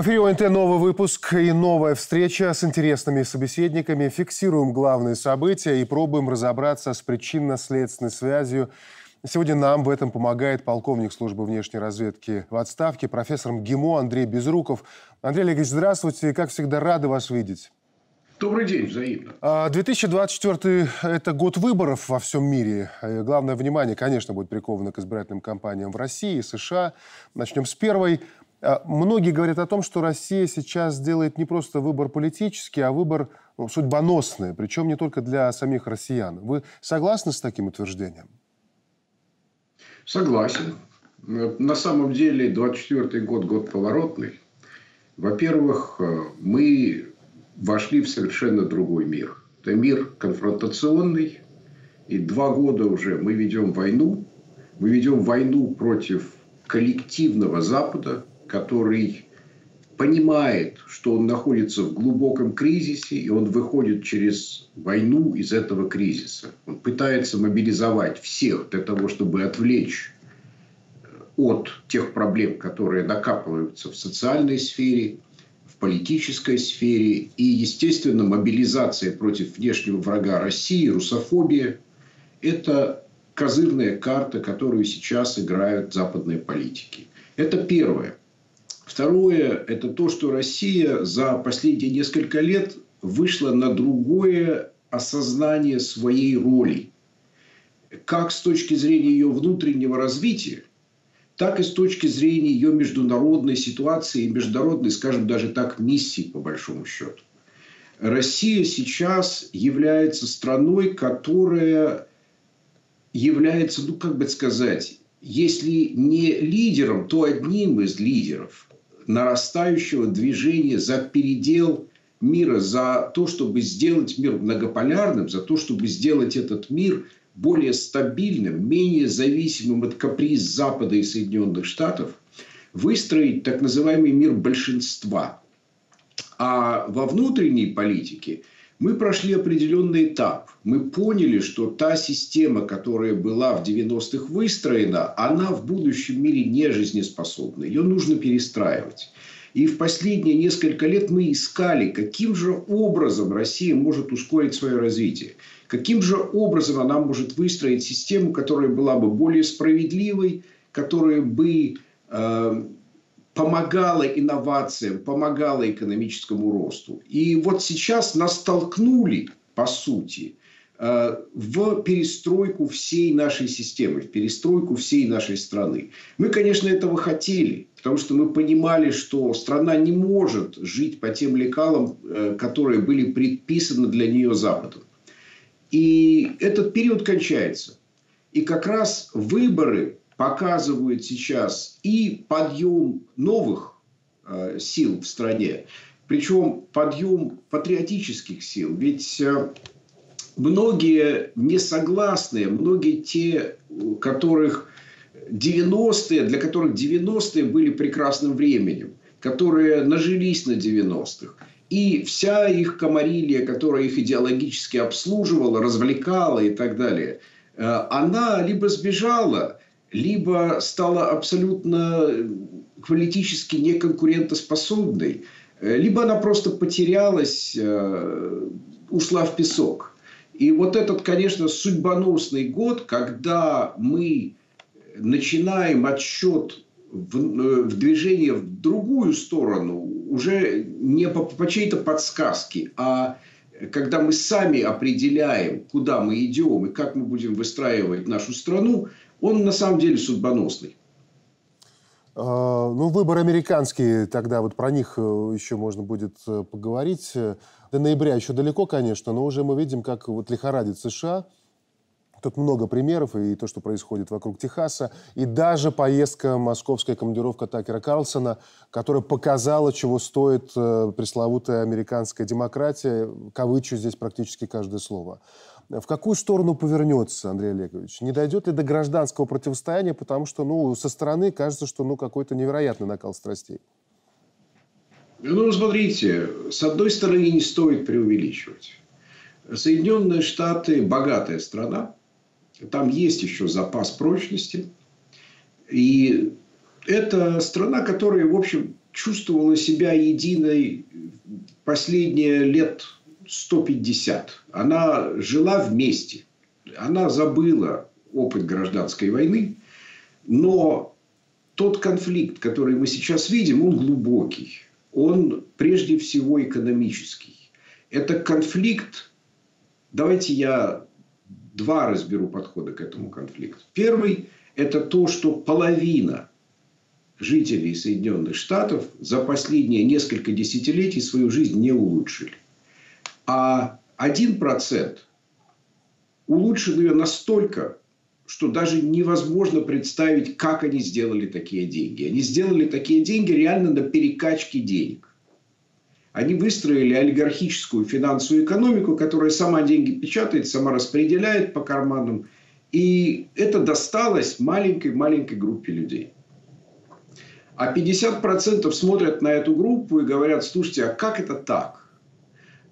В эфире ОНТ новый выпуск и новая встреча с интересными собеседниками. Фиксируем главные события и пробуем разобраться с причинно-следственной связью. Сегодня нам в этом помогает полковник службы внешней разведки в отставке, профессор МГИМО Андрей Безруков. Андрей Олегович, здравствуйте. Как всегда, рады вас видеть. Добрый день, взаимно. 2024 – это год выборов во всем мире. Главное внимание, конечно, будет приковано к избирательным кампаниям в России и США. Начнем с первой. А, многие говорят о том, что Россия сейчас делает не просто выбор политический, а выбор ну, судьбоносный, причем не только для самих россиян. Вы согласны с таким утверждением? Согласен. На самом деле 24 год – год поворотный. Во-первых, э, мы вошли в совершенно другой мир. Это мир конфронтационный. И два года уже мы ведем войну. Мы ведем войну против коллективного Запада, который понимает, что он находится в глубоком кризисе, и он выходит через войну из этого кризиса. Он пытается мобилизовать всех для того, чтобы отвлечь э, от тех проблем, которые накапливаются в социальной сфере, в политической сфере. И, естественно, мобилизация против внешнего врага России, русофобия – это козырная карта, которую сейчас играют западные политики. Это первое. Второе – это то, что Россия за последние несколько лет вышла на другое осознание своей роли. Как с точки зрения ее внутреннего развития, так и с точки зрения ее международной ситуации и международной, скажем даже так, миссии по большому счету. Россия сейчас является страной, которая является, ну как бы сказать, если не лидером, то одним из лидеров нарастающего движения за передел мира, за то, чтобы сделать мир многополярным, за то, чтобы сделать этот мир более стабильным, менее зависимым от каприз Запада и Соединенных Штатов, выстроить так называемый мир большинства. А во внутренней политике – мы прошли определенный этап. Мы поняли, что та система, которая была в 90-х выстроена, она в будущем мире не жизнеспособна. Ее нужно перестраивать. И в последние несколько лет мы искали, каким же образом Россия может ускорить свое развитие. Каким же образом она может выстроить систему, которая была бы более справедливой, которая бы э, помогала инновациям, помогала экономическому росту. И вот сейчас нас столкнули, по сути, в перестройку всей нашей системы, в перестройку всей нашей страны. Мы, конечно, этого хотели, потому что мы понимали, что страна не может жить по тем лекалам, э, которые были предписаны для нее Западом. И этот период кончается. И как раз выборы показывают сейчас и подъем новых э, сил в стране, причем подъем патриотических сил. Ведь э, многие несогласные, многие те, которых 90-е, для которых 90-е были прекрасным временем, которые нажились на 90-х. И вся их комарилия, которая их идеологически обслуживала, развлекала и так далее, э, она либо сбежала, либо стала абсолютно э, политически неконкурентоспособной, э, либо она просто потерялась, ушла в песок. И вот этот, конечно, судьбоносный год, когда мы начинаем отсчет в, в движение в другую сторону, уже не по, по чьей-то подсказке, а когда мы сами определяем, куда мы идем и как мы будем выстраивать нашу страну, он на самом деле судьбоносный. А, ну, выбор американский, тогда вот про них э, еще можно будет э, поговорить. До ноября еще далеко, конечно, но уже мы видим, как вот лихорадит США – Тут много примеров, и то, что происходит вокруг Техаса, и даже поездка, московская командировка Такера Карлсона, которая показала, чего стоит э, пресловутая американская демократия, кавычу здесь практически каждое слово. В какую сторону повернется, Андрей Олегович? Не дойдет ли до гражданского противостояния, потому что ну, со стороны кажется, что ну, какой-то невероятный накал страстей? Ну, смотрите, с одной стороны, не стоит преувеличивать. Соединенные Штаты – богатая страна, там есть еще запас прочности. И это страна, которая, в общем, чувствовала себя единой последние лет 150. Она жила вместе. Она забыла опыт гражданской войны. Но тот конфликт, который мы сейчас видим, он глубокий. Он прежде всего экономический. Это конфликт, давайте я два разберу подхода к этому конфликту. Первый – это то, что половина жителей Соединенных Штатов за последние несколько десятилетий свою жизнь не улучшили. А один процент улучшил ее настолько, что даже невозможно представить, как они сделали такие деньги. Они сделали такие деньги реально на перекачке денег. Они выстроили олигархическую финансовую экономику, которая сама деньги печатает, сама распределяет по карманам. И это досталось маленькой-маленькой группе людей. А 50% смотрят на эту группу и говорят, слушайте, а как это так?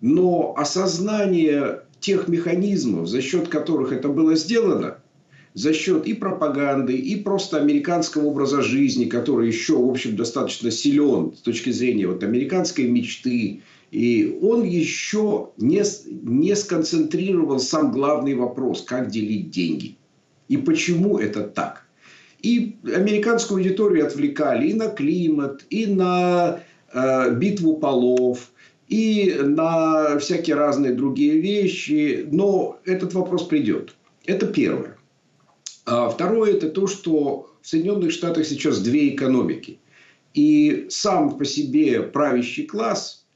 Но осознание тех механизмов, за счет которых это было сделано, за счет и пропаганды, и просто американского образа жизни, который еще, в общем, достаточно силен с точки зрения вот американской мечты, и он еще не, не сконцентрировал сам главный вопрос, как делить деньги. И почему это так. И американскую аудиторию отвлекали и на климат, и на э, битву полов, и на всякие разные другие вещи. Но этот вопрос придет. Это первое. А второе – это то, что в Соединенных Штатах сейчас две экономики. И сам по себе правящий класс,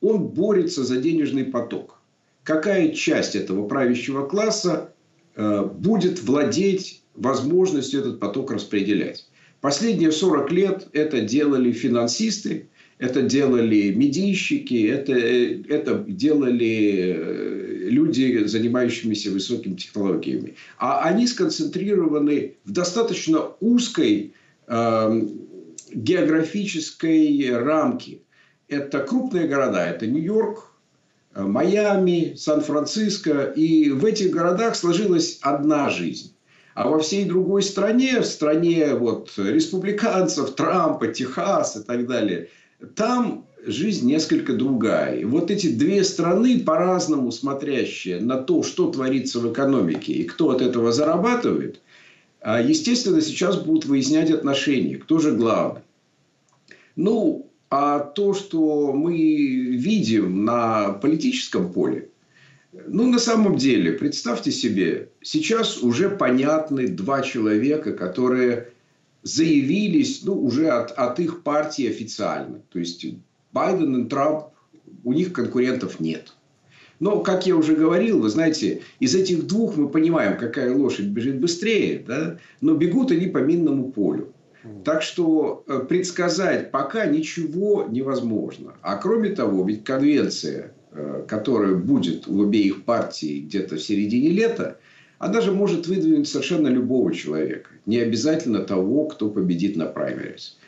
он борется за денежный поток. Какая часть этого правящего класса э, будет владеть возможностью этот поток распределять. Последние 40 лет это делали финансисты, это делали медийщики, это, это делали э, люди, занимающиеся высокими технологиями. А они сконцентрированы в достаточно узкой э, географической рамке. Это крупные города, это Нью-Йорк, э, Майами, Сан-Франциско. И в этих городах сложилась одна жизнь. А во всей другой стране, в стране вот, республиканцев, Трампа, Техас и так далее, там жизнь несколько другая. Вот эти две страны, по-разному смотрящие на то, что творится в экономике и кто от этого зарабатывает, а, естественно, сейчас будут выяснять отношения, кто же главный. Ну, а то, что мы видим на политическом поле, ну, на самом деле, представьте себе, сейчас уже понятны два человека, которые заявились ну, уже от, от их партии официально. То есть Байден и Трамп, у них конкурентов нет. Но, как я уже говорил, вы знаете, из этих двух мы понимаем, какая лошадь бежит быстрее, да? но бегут они по минному полю. Так что э, предсказать пока ничего невозможно. А кроме того, ведь конвенция Э, которая будет у обеих партий где-то в середине лета, она же может выдвинуть совершенно любого человека. Не обязательно того, кто победит на праймерис.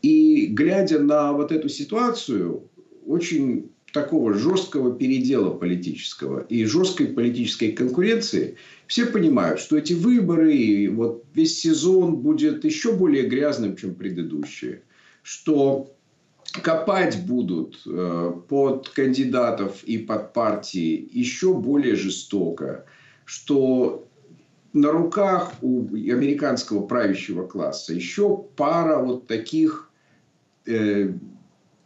И глядя на вот эту ситуацию, очень такого жесткого передела политического и жесткой политической конкуренции, все понимают, что эти выборы и вот весь сезон будет еще более грязным, чем предыдущие. Что копать будут э, под кандидатов и под партии еще более жестоко, что на руках у американского правящего класса еще пара вот таких э,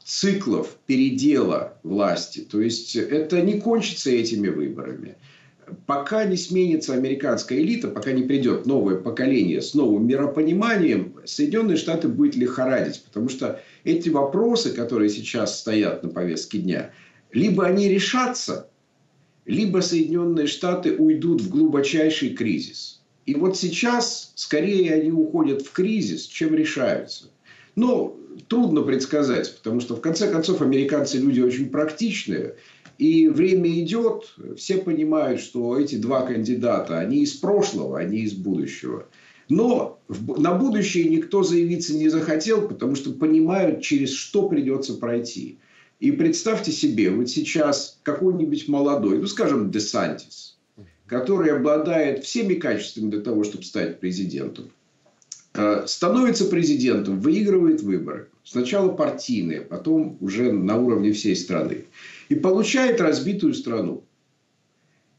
циклов передела власти. То есть это не кончится этими выборами. Пока не сменится американская элита, пока не придет новое поколение с новым миропониманием, Соединенные Штаты будет лихорадить. Потому что эти вопросы, которые сейчас стоят на повестке дня, либо они решатся, либо Соединенные Штаты уйдут в глубочайший кризис. И вот сейчас скорее они уходят в кризис, чем решаются. Но трудно предсказать, потому что в конце концов американцы люди очень практичные. И время идет, все понимают, что эти два кандидата, они из прошлого, они из будущего. Но на будущее никто заявиться не захотел, потому что понимают, через что придется пройти. И представьте себе, вот сейчас какой-нибудь молодой, ну, скажем, Десантис, который обладает всеми качествами для того, чтобы стать президентом. э, становится президентом, выигрывает выборы. Сначала партийные, потом уже на уровне всей страны. И получает разбитую страну.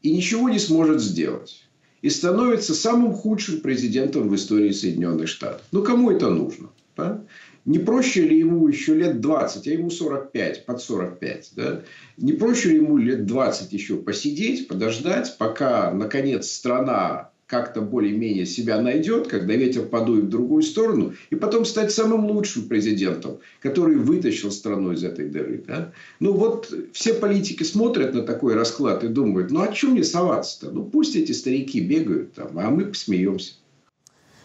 И ничего не сможет сделать. И становится самым худшим президентом в истории Соединенных Штатов. Ну, кому это нужно? Да? Не проще ли ему еще лет 20, а ему 45, под 45, да? Не проще ли ему лет 20 еще посидеть, подождать, пока, наконец, страна как-то более-менее себя найдет, когда ветер подует в другую сторону, и потом стать самым лучшим президентом, который вытащил страну из этой дыры. Да? Ну вот все политики смотрят на такой расклад и думают, ну а чем мне соваться-то? Ну пусть эти старики бегают там, а мы посмеемся.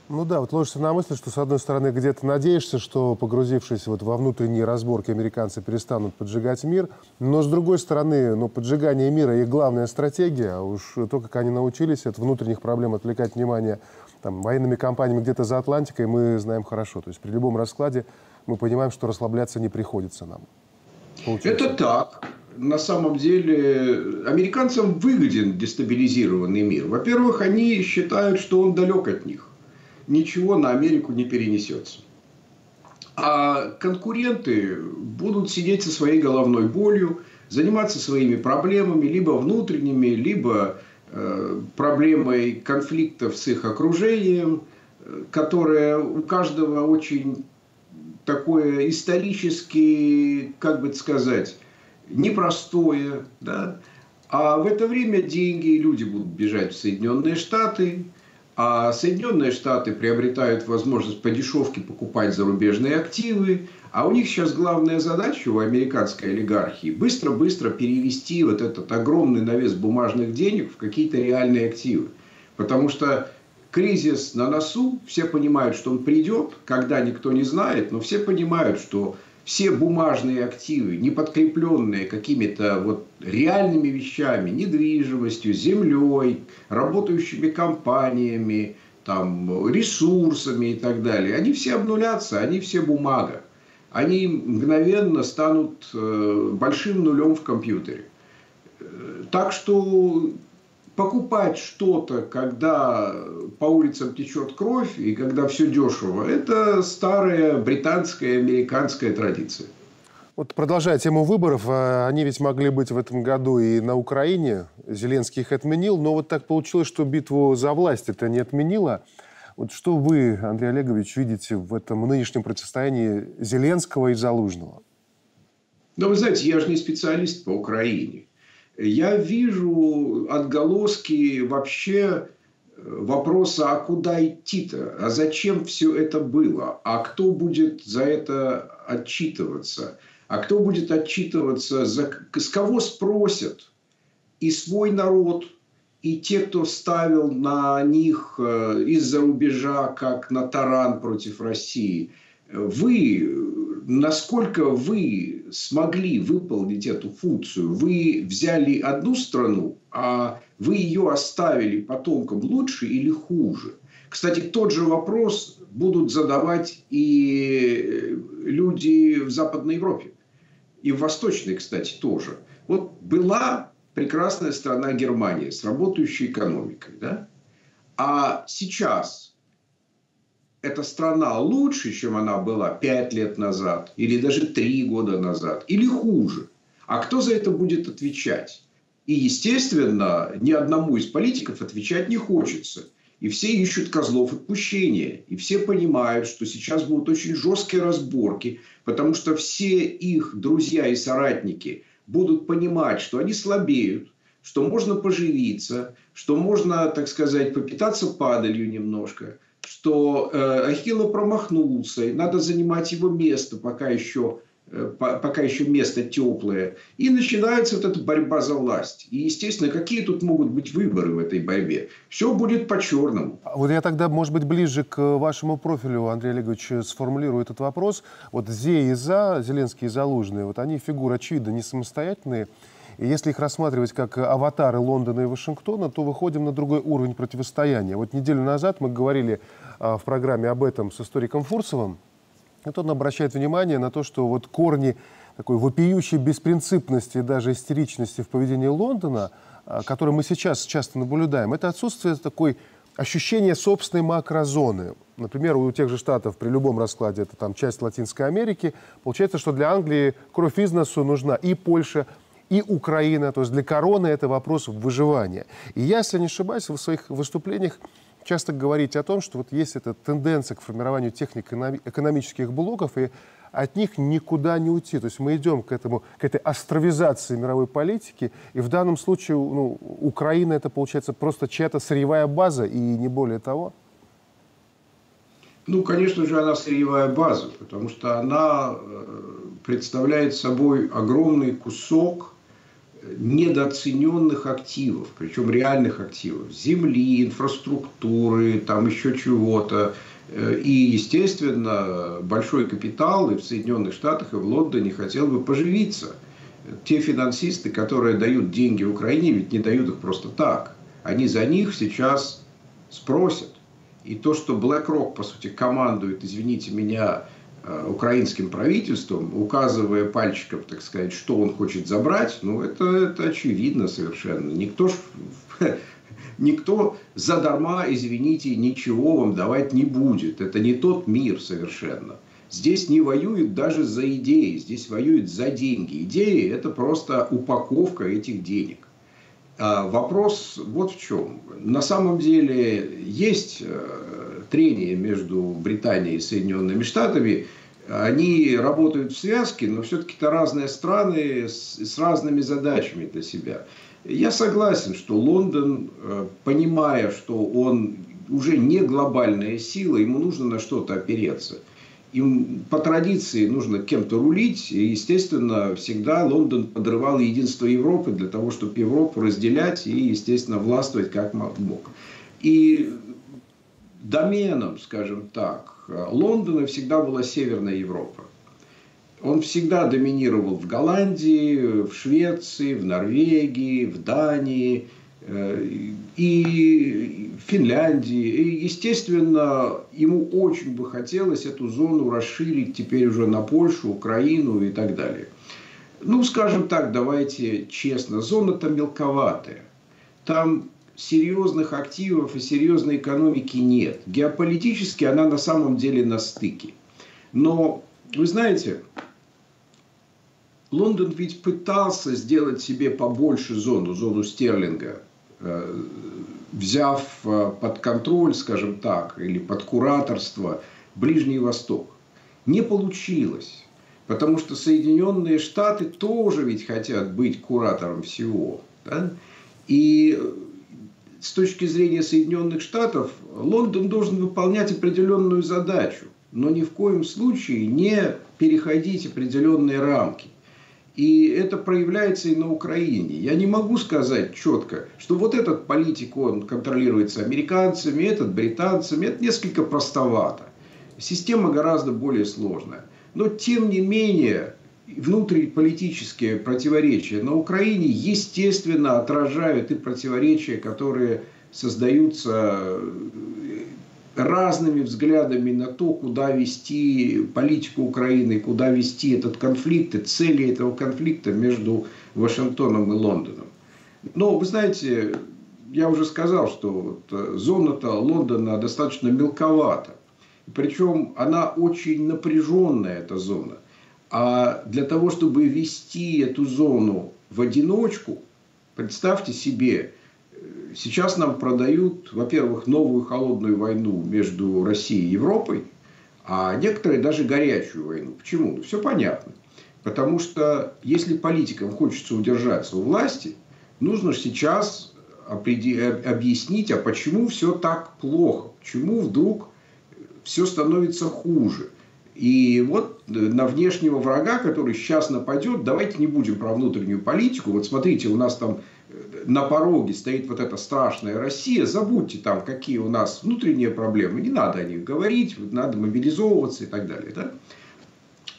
Ну да, вот ложишься на мысль, что с одной стороны где-то надеешься, что погрузившись вот во внутренние разборки американцы перестанут поджигать мир, но с другой стороны, ну поджигание мира их главная стратегия, а уж то, как они научились от внутренних проблем отвлекать внимание там, военными компаниями где-то за Атлантикой, мы знаем хорошо. То есть при любом раскладе мы понимаем, что расслабляться не приходится нам. Получается. Это так. На самом деле американцам выгоден дестабилизированный мир. Во-первых, они считают, что он далек от них ничего на Америку не перенесется. А конкуренты будут сидеть со своей головной болью, заниматься своими проблемами, либо внутренними, либо э, проблемой конфликтов с их окружением, которое у каждого очень такое исторически, как бы сказать, непростое. Да? А в это время деньги и люди будут бежать в Соединенные Штаты, а Соединенные Штаты приобретают возможность по дешевке покупать зарубежные активы. А у них сейчас главная задача у американской олигархии быстро-быстро перевести вот этот огромный навес бумажных денег в какие-то реальные активы. Потому что кризис на носу, все понимают, что он придет, когда никто не знает, но все понимают, что все бумажные активы, не подкрепленные какими-то вот реальными вещами, недвижимостью, землей, работающими компаниями, там, ресурсами и так далее, они все обнулятся, они все бумага. Они мгновенно станут э, большим нулем в компьютере. Э, так что покупать что-то, когда по улицам течет кровь и когда все дешево, это старая британская, американская традиция. Вот продолжая тему выборов, а, они ведь могли быть в этом году и на Украине. Зеленский их отменил, но вот так получилось, что битву за власть это не отменило. Вот что вы, Андрей Олегович, видите в этом нынешнем противостоянии Зеленского и Залужного? Ну, вы знаете, я же не специалист по Украине я вижу отголоски вообще э, вопроса, а куда идти-то, а зачем все это было, а кто будет за это отчитываться, а кто будет отчитываться, за, с кого спросят? И свой народ, и те, кто ставил на них э, из-за рубежа, как на таран против России. Вы насколько вы смогли выполнить эту функцию? Вы взяли одну страну, а вы ее оставили потомкам лучше или хуже? Кстати, тот же вопрос будут задавать и люди в Западной Европе. И в Восточной, кстати, тоже. Вот была прекрасная страна Германия с работающей экономикой. Да? А сейчас эта страна лучше, чем она была пять лет назад, или даже три года назад, или хуже. А кто за это будет отвечать? И, естественно, ни одному из политиков отвечать не хочется. И все ищут козлов отпущения. И все понимают, что сейчас будут очень жесткие разборки, потому что все их друзья и соратники будут понимать, что они слабеют, что можно поживиться, что можно, так сказать, попитаться падалью немножко – что э, Ахилла промахнулся, и надо занимать его место, пока еще, э, пока еще место теплое. И начинается вот эта борьба за власть. И, естественно, какие тут могут быть выборы в этой борьбе? Все будет по-черному. А вот я тогда, может быть, ближе к вашему профилю, Андрей Олегович, сформулирую этот вопрос. Вот Зе и За, Зеленский и Залужный, вот они фигуры, очевидно, не самостоятельные. И если их рассматривать как аватары Лондона и Вашингтона, то выходим на другой уровень противостояния. Вот неделю назад мы говорили а, в программе об этом с историком Фурсовым. И он обращает внимание на то, что вот корни такой вопиющей беспринципности и даже истеричности в поведении Лондона, а, который мы сейчас часто наблюдаем, это отсутствие такой ощущение собственной макрозоны. Например, у тех же штатов при любом раскладе это там часть Латинской Америки. Получается, что для Англии кровь из носу нужна и Польша, и Украина. То есть для короны это вопрос выживания. И я, если не ошибаюсь, в своих выступлениях часто говорите о том, что вот есть эта тенденция к формированию техник экономических блоков, и от них никуда не уйти. То есть мы идем к, этому, к этой островизации мировой политики, и в данном случае ну, Украина это получается просто чья-то сырьевая база, и не более того. Ну, конечно же, она сырьевая база, потому что она э, представляет собой огромный кусок недооцененных активов, причем реальных активов, земли, инфраструктуры, там еще чего-то. Э, и, естественно, большой капитал и в Соединенных Штатах, и в Лондоне хотел бы поживиться. Те финансисты, которые дают деньги Украине, ведь не дают их просто так. Они за них сейчас спросят. И то, что BlackRock, по сути, командует, извините меня, украинским правительством, указывая пальчиком, так сказать, что он хочет забрать, ну, это, это очевидно совершенно. Никто ж, никто задарма, извините, ничего вам давать не будет. Это не тот мир совершенно. Здесь не воюют даже за идеи, здесь воюют за деньги. Идеи – это просто упаковка этих денег. А вопрос вот в чем. На самом деле есть э, трение между Британией и Соединенными Штатами. Они работают в связке, но все-таки это разные страны с, с разными задачами для себя. Я согласен, что Лондон, э, понимая, что он уже не глобальная сила, ему нужно на что-то опереться – им по традиции нужно кем-то рулить, и, естественно, всегда Лондон подрывал единство Европы для того, чтобы Европу разделять и, естественно, властвовать как мог. И доменом, скажем так, Лондона всегда была Северная Европа. Он всегда доминировал в Голландии, в Швеции, в Норвегии, в Дании – Э, и Финляндии. И, естественно, ему очень бы хотелось эту зону расширить теперь уже на Польшу, Украину и так далее. Ну, скажем так, давайте честно, зона-то мелковатая. Там серьезных активов и серьезной экономики нет. Геополитически она на самом деле на стыке. Но, вы знаете, Лондон ведь пытался сделать себе побольше зону, зону Стерлинга. Э, взяв э, под контроль, скажем так, или под кураторство Ближний Восток. Не получилось. Потому что Соединенные Штаты тоже ведь хотят быть куратором всего. Да? И с точки зрения Соединенных Штатов Лондон должен выполнять определенную задачу, но ни в коем случае не переходить определенные рамки. И это проявляется и на Украине. Я не могу сказать четко, что вот этот политик, он контролируется американцами, этот британцами. Это несколько простовато. Система гораздо более сложная. Но тем не менее, внутриполитические противоречия на Украине, естественно, отражают и противоречия, которые создаются разными взглядами на то, куда вести политику Украины, куда вести этот конфликт и цели этого конфликта между Вашингтоном и Лондоном. Но, вы знаете, я уже сказал, что вот э, зона-то Лондона достаточно мелковата. Причем она очень напряженная, эта зона. А для того, чтобы вести эту зону в одиночку, представьте себе, сейчас нам продают, во-первых, новую холодную войну между Россией и Европой, а некоторые даже горячую войну. Почему? Ну, все понятно. Потому что если политикам хочется удержаться у власти, нужно сейчас объяснить, а почему все так плохо, почему вдруг все становится хуже. И вот на внешнего врага, который сейчас нападет, давайте не будем про внутреннюю политику. Вот смотрите, у нас там на пороге стоит вот эта страшная Россия, забудьте там, какие у нас внутренние проблемы, не надо о них говорить, надо мобилизовываться и так далее. Да?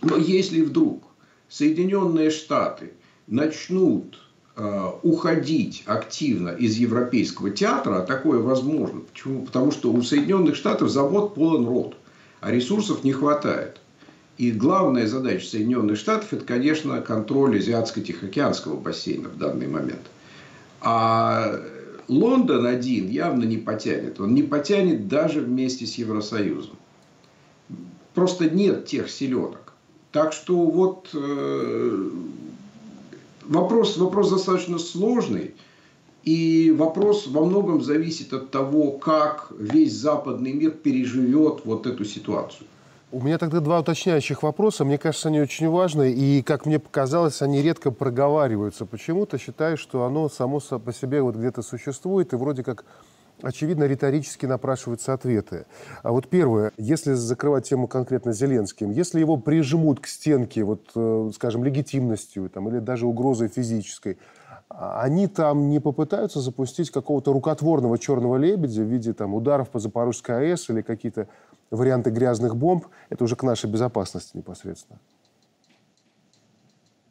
Но если вдруг Соединенные Штаты начнут э, уходить активно из европейского театра, а такое возможно. Почему? Потому что у Соединенных Штатов завод полон рот, а ресурсов не хватает. И главная задача Соединенных Штатов это, конечно, контроль Азиатско-Тихоокеанского бассейна в данный момент – а Лондон один явно не потянет. Он не потянет даже вместе с Евросоюзом. Просто нет тех селенок. Так что вот э, вопрос, вопрос достаточно сложный. И вопрос во многом зависит от того, как весь западный мир переживет вот эту ситуацию. У меня тогда два уточняющих вопроса. Мне кажется, они очень важны. И, как мне показалось, они редко проговариваются. Почему-то считаю, что оно само по себе вот где-то существует и вроде как очевидно, риторически напрашиваются ответы. А вот первое, если закрывать тему конкретно Зеленским, если его прижмут к стенке, вот, э, скажем, легитимностью там, или даже угрозой физической, они там не попытаются запустить какого-то рукотворного черного лебедя в виде там, ударов по Запорожской АЭС или какие-то варианты грязных бомб? Это уже к нашей безопасности непосредственно.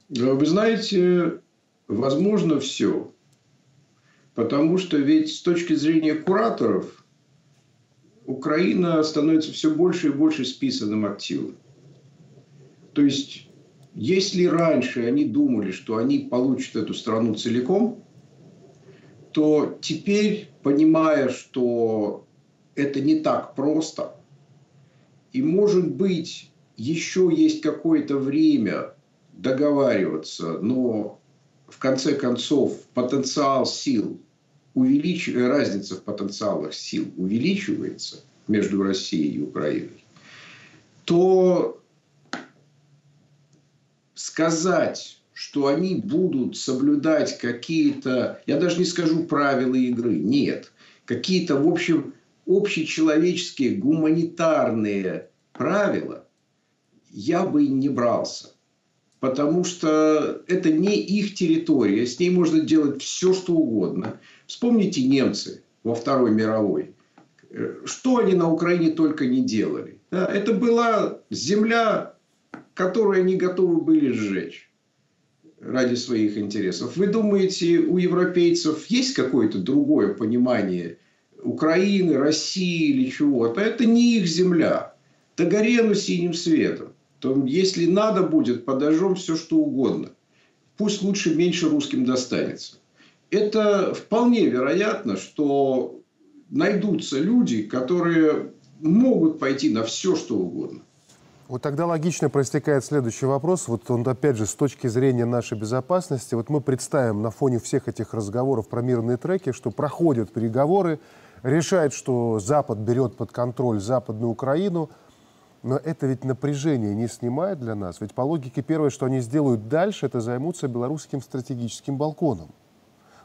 Вы знаете, возможно все. Потому что ведь с точки зрения кураторов Украина становится все больше и больше списанным активом. То есть если раньше они думали, что они получат эту страну целиком, то теперь, понимая, что это не так просто, и, может быть, еще есть какое-то время договариваться, но в конце концов потенциал сил увеличивается, разница в потенциалах сил увеличивается между Россией и Украиной, то сказать, что они будут соблюдать какие-то, я даже не скажу правила игры, нет, какие-то, в общем, общечеловеческие, гуманитарные правила, я бы не брался. Потому что это не их территория, с ней можно делать все, что угодно. Вспомните немцы во Второй мировой. Что они на Украине только не делали. Это была земля которые они готовы были сжечь ради своих интересов. Вы думаете, у европейцев есть какое-то другое понимание Украины, России или чего-то? Это не их земля. Да гори синим светом. То если надо будет, подожжем все, что угодно. Пусть лучше меньше русским достанется. Это вполне вероятно, что найдутся люди, которые могут пойти на все, что угодно. Вот тогда логично проистекает следующий вопрос. Вот он, опять же, с точки зрения нашей безопасности. Вот мы представим на фоне всех этих разговоров про мирные треки, что проходят переговоры, решают, что Запад берет под контроль Западную Украину. Но это ведь напряжение не снимает для нас. Ведь по логике первое, что они сделают дальше, это займутся белорусским стратегическим балконом.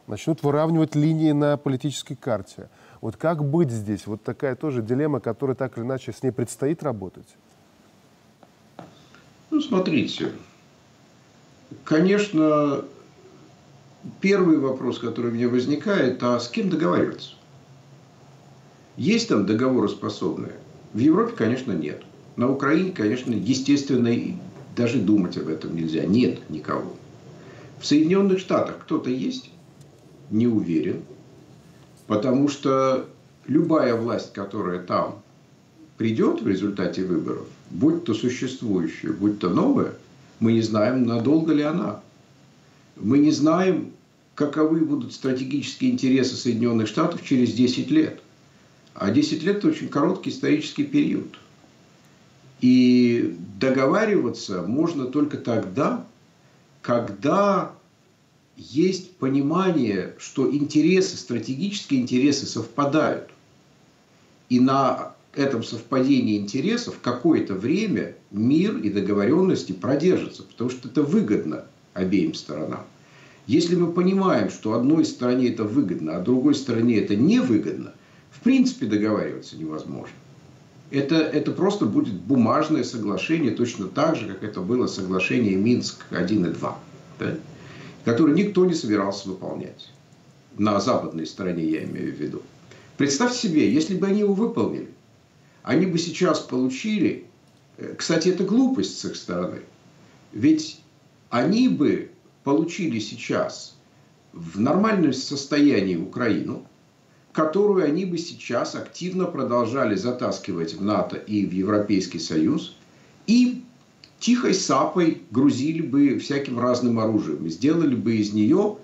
Начнут выравнивать линии на политической карте. Вот как быть здесь? Вот такая тоже дилемма, которая так или иначе с ней предстоит работать. Ну, смотрите, конечно, первый вопрос, который у меня возникает, а с кем договариваться? Есть там договороспособные? В Европе, конечно, нет. На Украине, конечно, естественно, даже думать об этом нельзя. Нет никого. В Соединенных Штатах кто-то есть? Не уверен. Потому что любая власть, которая там придет в результате выборов, будь то существующая, будь то новая, мы не знаем, надолго ли она. Мы не знаем, каковы будут стратегические интересы Соединенных Штатов через 10 лет. А 10 лет – это очень короткий исторический период. И договариваться можно только тогда, когда есть понимание, что интересы, стратегические интересы совпадают. И на этом совпадении интересов какое-то время мир и договоренности продержатся, потому что это выгодно обеим сторонам. Если мы понимаем, что одной стороне это выгодно, а другой стороне это невыгодно, в принципе договариваться невозможно. Это, это просто будет бумажное соглашение, точно так же, как это было соглашение Минск-1 и 2, да? которое никто не собирался выполнять. На западной стороне я имею в виду. Представьте себе, если бы они его выполнили, они бы сейчас получили... Э, кстати, это глупость с их стороны. Ведь они бы получили сейчас в нормальном состоянии Украину, которую они бы сейчас активно продолжали затаскивать в НАТО и в Европейский Союз, и тихой сапой грузили бы всяким разным оружием, сделали бы из нее,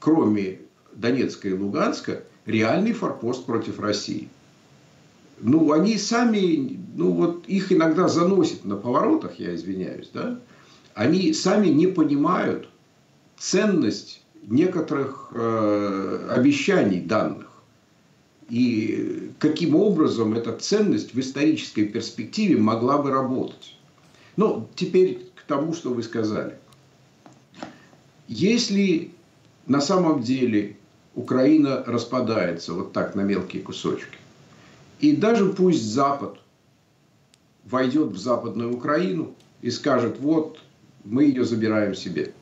кроме Донецка и Луганска реальный форпост против России. Ну, они сами, ну вот их иногда заносит на поворотах, я извиняюсь, да, они сами не понимают ценность некоторых э, обещаний данных. И каким образом эта ценность в исторической перспективе могла бы работать. Ну, теперь к тому, что вы сказали. Если на самом деле Украина распадается вот так на мелкие кусочки, и даже пусть Запад войдет в Западную Украину и скажет, вот, мы ее забираем себе.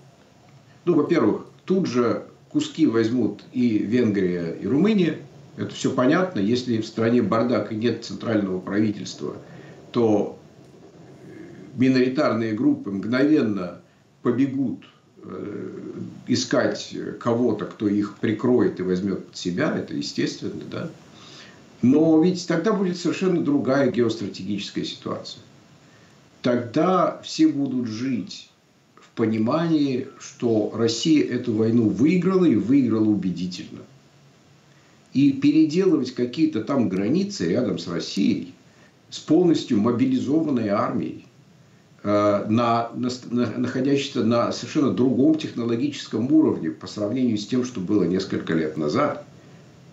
Ну, во-первых, тут же куски возьмут и Венгрия, и Румыния. Это все понятно. Если в стране бардак и нет центрального правительства, то миноритарные группы мгновенно побегут э, искать кого-то, кто их прикроет и возьмет под себя. Это естественно, да. Но ведь тогда будет совершенно другая геостратегическая ситуация. Тогда все будут жить понимании, что Россия эту войну выиграла и выиграла убедительно. И переделывать какие-то там границы рядом с Россией с полностью мобилизованной армией, э, на, на, находящейся на совершенно другом технологическом уровне по сравнению с тем, что было несколько лет назад,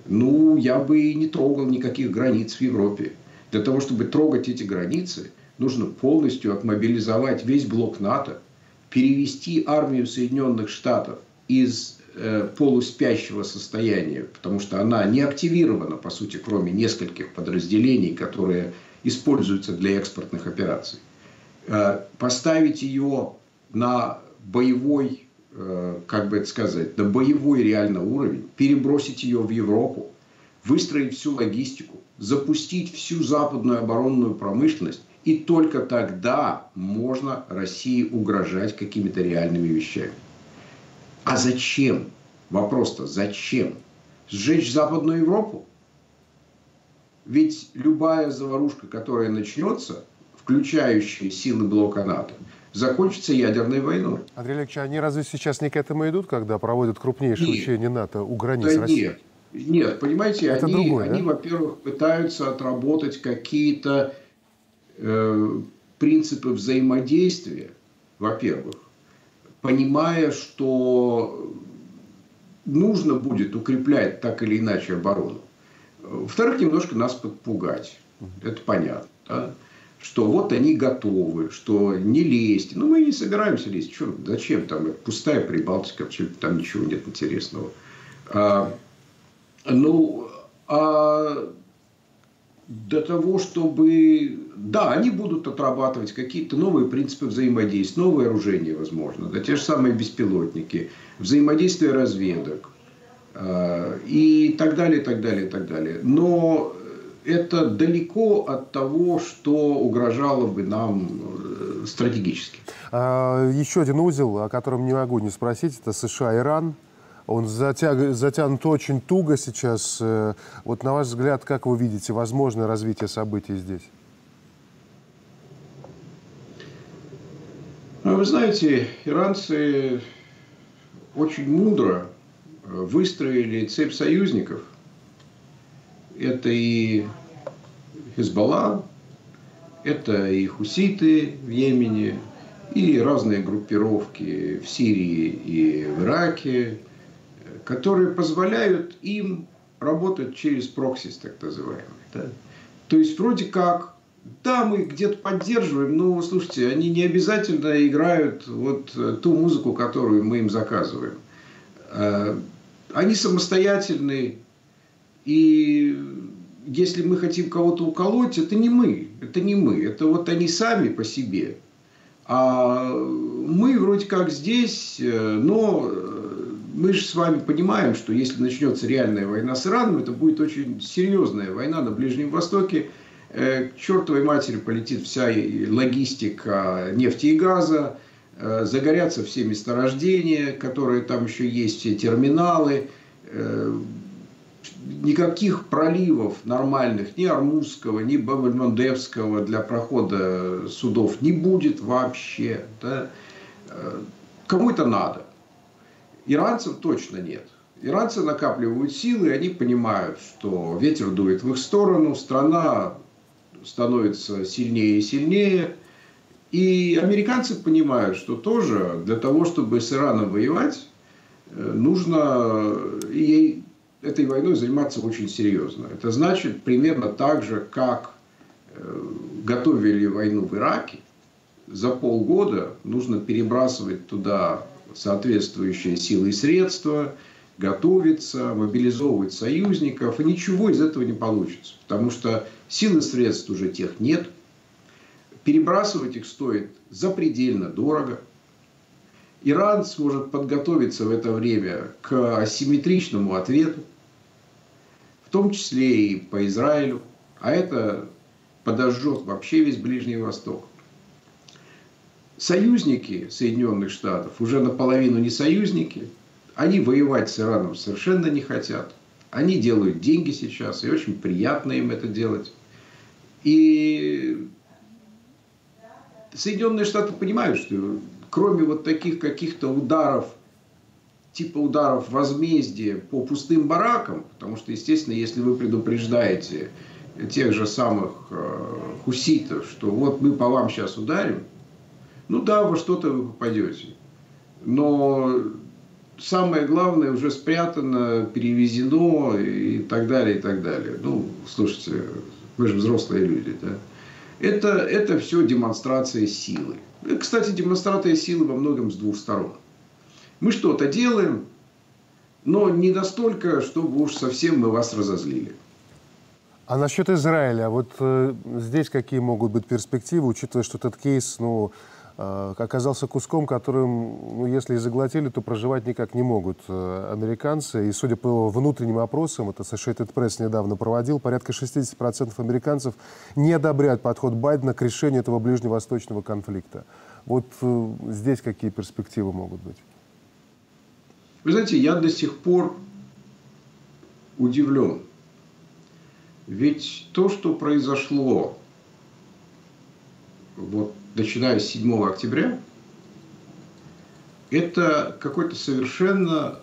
ну, я бы не трогал никаких границ в Европе. Для того, чтобы трогать эти границы, нужно полностью отмобилизовать весь блок НАТО – перевести армию Соединенных Штатов из э, полуспящего состояния, потому что она не активирована, по сути, кроме нескольких подразделений, которые используются для экспортных операций. Э, поставить ее на боевой, как бы это сказать, на боевой реально уровень, перебросить ее в Европу, выстроить всю логистику, запустить всю западную оборонную промышленность и только тогда можно России угрожать какими-то реальными вещами. А зачем? Вопрос-то зачем? Сжечь Западную Европу? Ведь любая заварушка, которая начнется, включающая силы блока НАТО, закончится ядерной войной. Андрей Олегович, они разве сейчас не к этому идут, когда проводят крупнейшие нет. учения НАТО у границ да России? Нет, нет, понимаете, Это они, другое, они да? во-первых, пытаются отработать какие-то Э, принципы взаимодействия, во-первых, понимая, что нужно будет укреплять так или иначе оборону. Во-вторых, немножко нас подпугать. Это понятно. Да? Что вот они готовы, что не лезть. Ну, мы не собираемся лезть. Что, зачем там? Пустая Прибалтика, абсолютно там ничего нет интересного. А, ну, а для того, чтобы... Да, они будут отрабатывать какие-то новые принципы взаимодействия, новые оружия, возможно, да, те же самые беспилотники, взаимодействие разведок э, и так далее, так далее, так далее. Но это далеко от того, что угрожало бы нам э, стратегически. А, еще один узел, о котором не могу не спросить, это США-Иран. Он затяг, затянут очень туго сейчас. Э, вот на ваш взгляд, как вы видите возможное развитие событий здесь? Ну, вы знаете, иранцы очень мудро э, выстроили цепь союзников. Это и Хизбалла, это и хуситы в Йемене, и разные группировки в Сирии и в Ираке, которые позволяют им работать через проксис, так называемый. Да? То есть, вроде как, да, мы где-то поддерживаем, но, слушайте, они не обязательно играют вот э, ту музыку, которую мы им заказываем. Э, они самостоятельные, и если мы хотим кого-то уколоть, это не мы, это не мы, это вот они сами по себе. А мы вроде как здесь, э, но мы же с вами понимаем, что если начнется реальная война с Ираном, это будет очень серьезная война на Ближнем Востоке. Э, к чертовой матери полетит вся логистика нефти и газа, э, загорятся все месторождения, которые там еще есть, все терминалы. Э, никаких проливов нормальных, ни Армузского, ни Бабельмондевского для прохода судов не будет вообще. Да? Кому это надо? Иранцам точно нет. Иранцы накапливают силы, они понимают, что ветер дует в их сторону, страна становится сильнее и сильнее. И американцы понимают, что тоже для того, чтобы с Ираном воевать, э, нужно ей этой войной заниматься очень серьезно. Это значит примерно так же, как э, готовили войну в Ираке. За полгода нужно перебрасывать туда соответствующие силы и средства, готовиться, мобилизовывать союзников, и ничего из этого не получится. Потому что сил и средств уже тех нет. Перебрасывать их стоит запредельно дорого. Иран сможет подготовиться в это время к асимметричному ответу, в том числе и по Израилю, а это подожжет вообще весь Ближний Восток. Союзники Соединенных Штатов уже наполовину не союзники, они воевать с Ираном совершенно не хотят. Они делают деньги сейчас, и очень приятно им это делать. И Соединенные Штаты понимают, что кроме вот таких каких-то ударов, типа ударов возмездия по пустым баракам, потому что, естественно, если вы предупреждаете тех же самых э, хуситов, что вот мы по вам сейчас ударим, ну да, во что-то вы попадете. Но самое главное уже спрятано, перевезено и так далее, и так далее. Ну, слушайте, вы же взрослые люди, да? Это, это все демонстрация силы. Кстати, демонстрация силы во многом с двух сторон. Мы что-то делаем, но не настолько, чтобы уж совсем мы вас разозлили. А насчет Израиля, вот э, здесь какие могут быть перспективы, учитывая, что этот кейс, ну, оказался куском, которым, ну, если и заглотили, то проживать никак не могут э, американцы. И судя по внутренним опросам, это Associated Press недавно проводил, порядка 60% американцев не одобряют подход Байдена к решению этого ближневосточного конфликта. Вот э, здесь какие перспективы могут быть? Вы знаете, я до сих пор удивлен ведь то, что произошло вот, начиная с 7 октября, это какое-то совершенно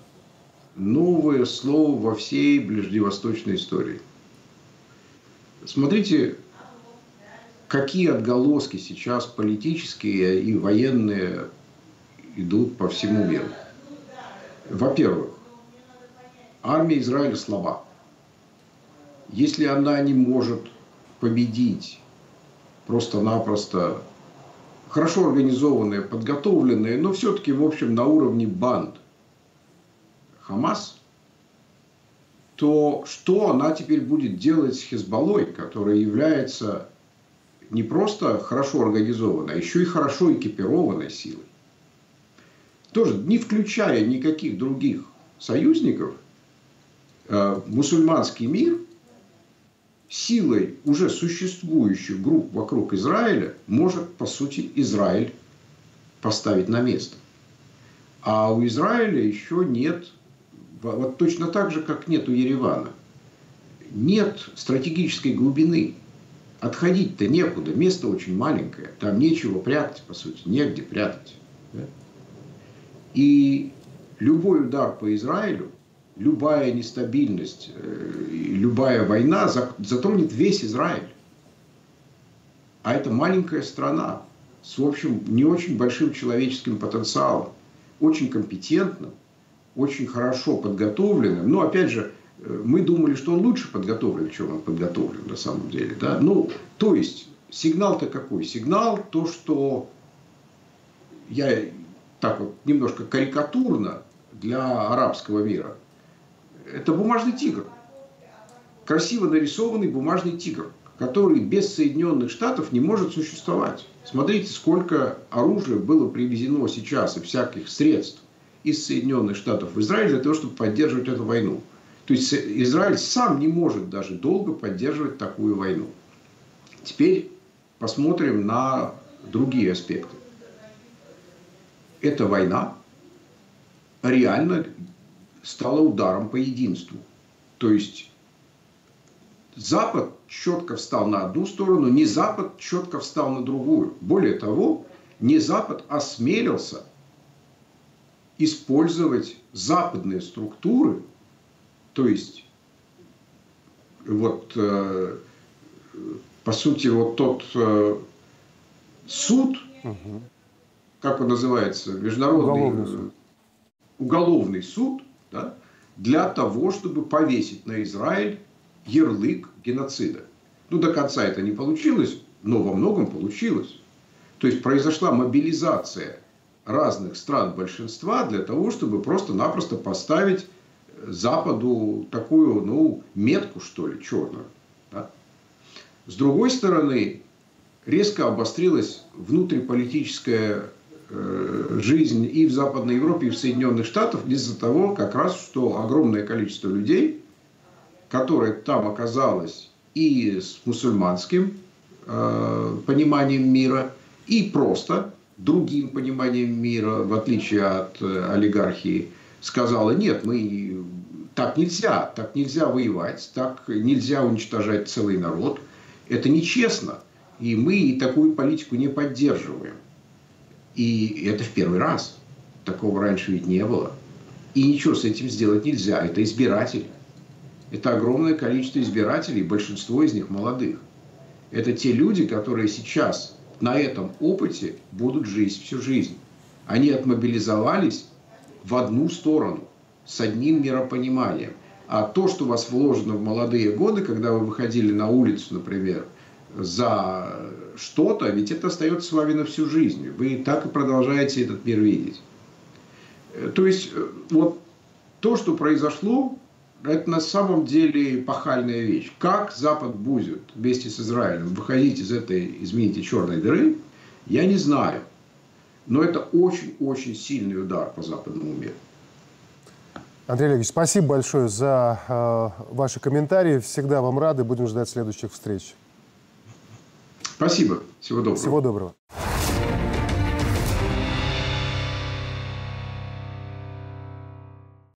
новое слово во всей ближневосточной истории. Смотрите, какие отголоски сейчас политические и военные идут по всему миру. Во-первых, армия Израиля слаба если она не может победить просто-напросто хорошо организованные, подготовленные, но все-таки, в общем, на уровне банд Хамас, то что она теперь будет делать с Хезболлой, которая является не просто хорошо организованной, а еще и хорошо экипированной силой? Тоже не включая никаких других союзников, э, мусульманский мир силой уже существующих групп вокруг Израиля может, по сути, Израиль поставить на место. А у Израиля еще нет, вот точно так же, как нет у Еревана, нет стратегической глубины. Отходить-то некуда, место очень маленькое, там нечего прятать, по сути, негде прятать. И любой удар по Израилю любая нестабильность, э, любая война затронет весь Израиль. А это маленькая страна с, в общем, не очень большим человеческим потенциалом, очень компетентным, очень хорошо подготовленным. Но, опять же, э, мы думали, что он лучше подготовлен, чем он подготовлен на самом деле. Да? Ну, то есть, сигнал-то какой? Сигнал то, что я так вот немножко карикатурно для арабского мира – это бумажный тигр. Красиво нарисованный бумажный тигр, который без Соединенных Штатов не может существовать. Смотрите, сколько оружия было привезено сейчас и всяких средств из Соединенных Штатов в Израиль для того, чтобы поддерживать эту войну. То есть Израиль сам не может даже долго поддерживать такую войну. Теперь посмотрим на другие аспекты. Эта война реально стало ударом по единству. То есть Запад четко встал на одну сторону, не Запад четко встал на другую. Более того, не Запад осмелился использовать западные структуры, то есть вот э, по сути вот тот э, суд, угу. как он называется, международный уголовный суд, уголовный суд да, для того, чтобы повесить на Израиль ярлык геноцида. Ну, до конца это не получилось, но во многом получилось. То есть произошла мобилизация разных стран большинства для того, чтобы просто-напросто поставить Западу такую, ну, метку, что ли, черную. Да? С другой стороны, резко обострилась внутриполитическая э, жизнь и в Западной Европе, и в Соединенных Штатах из-за того, как раз, что огромное количество людей, которое там оказалось и с мусульманским э, пониманием мира, и просто другим пониманием мира, в отличие от э, олигархии, сказала, нет, мы так нельзя, так нельзя воевать, так нельзя уничтожать целый народ. Это нечестно. И мы такую политику не поддерживаем. И это в первый раз. Такого раньше ведь не было. И ничего с этим сделать нельзя. Это избиратели. Это огромное количество избирателей, большинство из них молодых. Это те люди, которые сейчас на этом опыте будут жить всю жизнь. Они отмобилизовались в одну сторону, с одним миропониманием. А то, что вас вложено в молодые годы, когда вы выходили на улицу, например, за что-то, ведь это остается с вами на всю жизнь. Вы так и продолжаете этот мир видеть. Э, то есть, э, вот то, что произошло, это на самом деле пахальная вещь. Как Запад будет вместе с Израилем выходить из этой, извините, черной дыры, я не знаю. Но это очень-очень сильный удар по западному миру. Андрей Олегович, спасибо большое за э, ваши комментарии. Всегда вам рады. Будем ждать следующих встреч. Спасибо. Всего доброго. Всего доброго.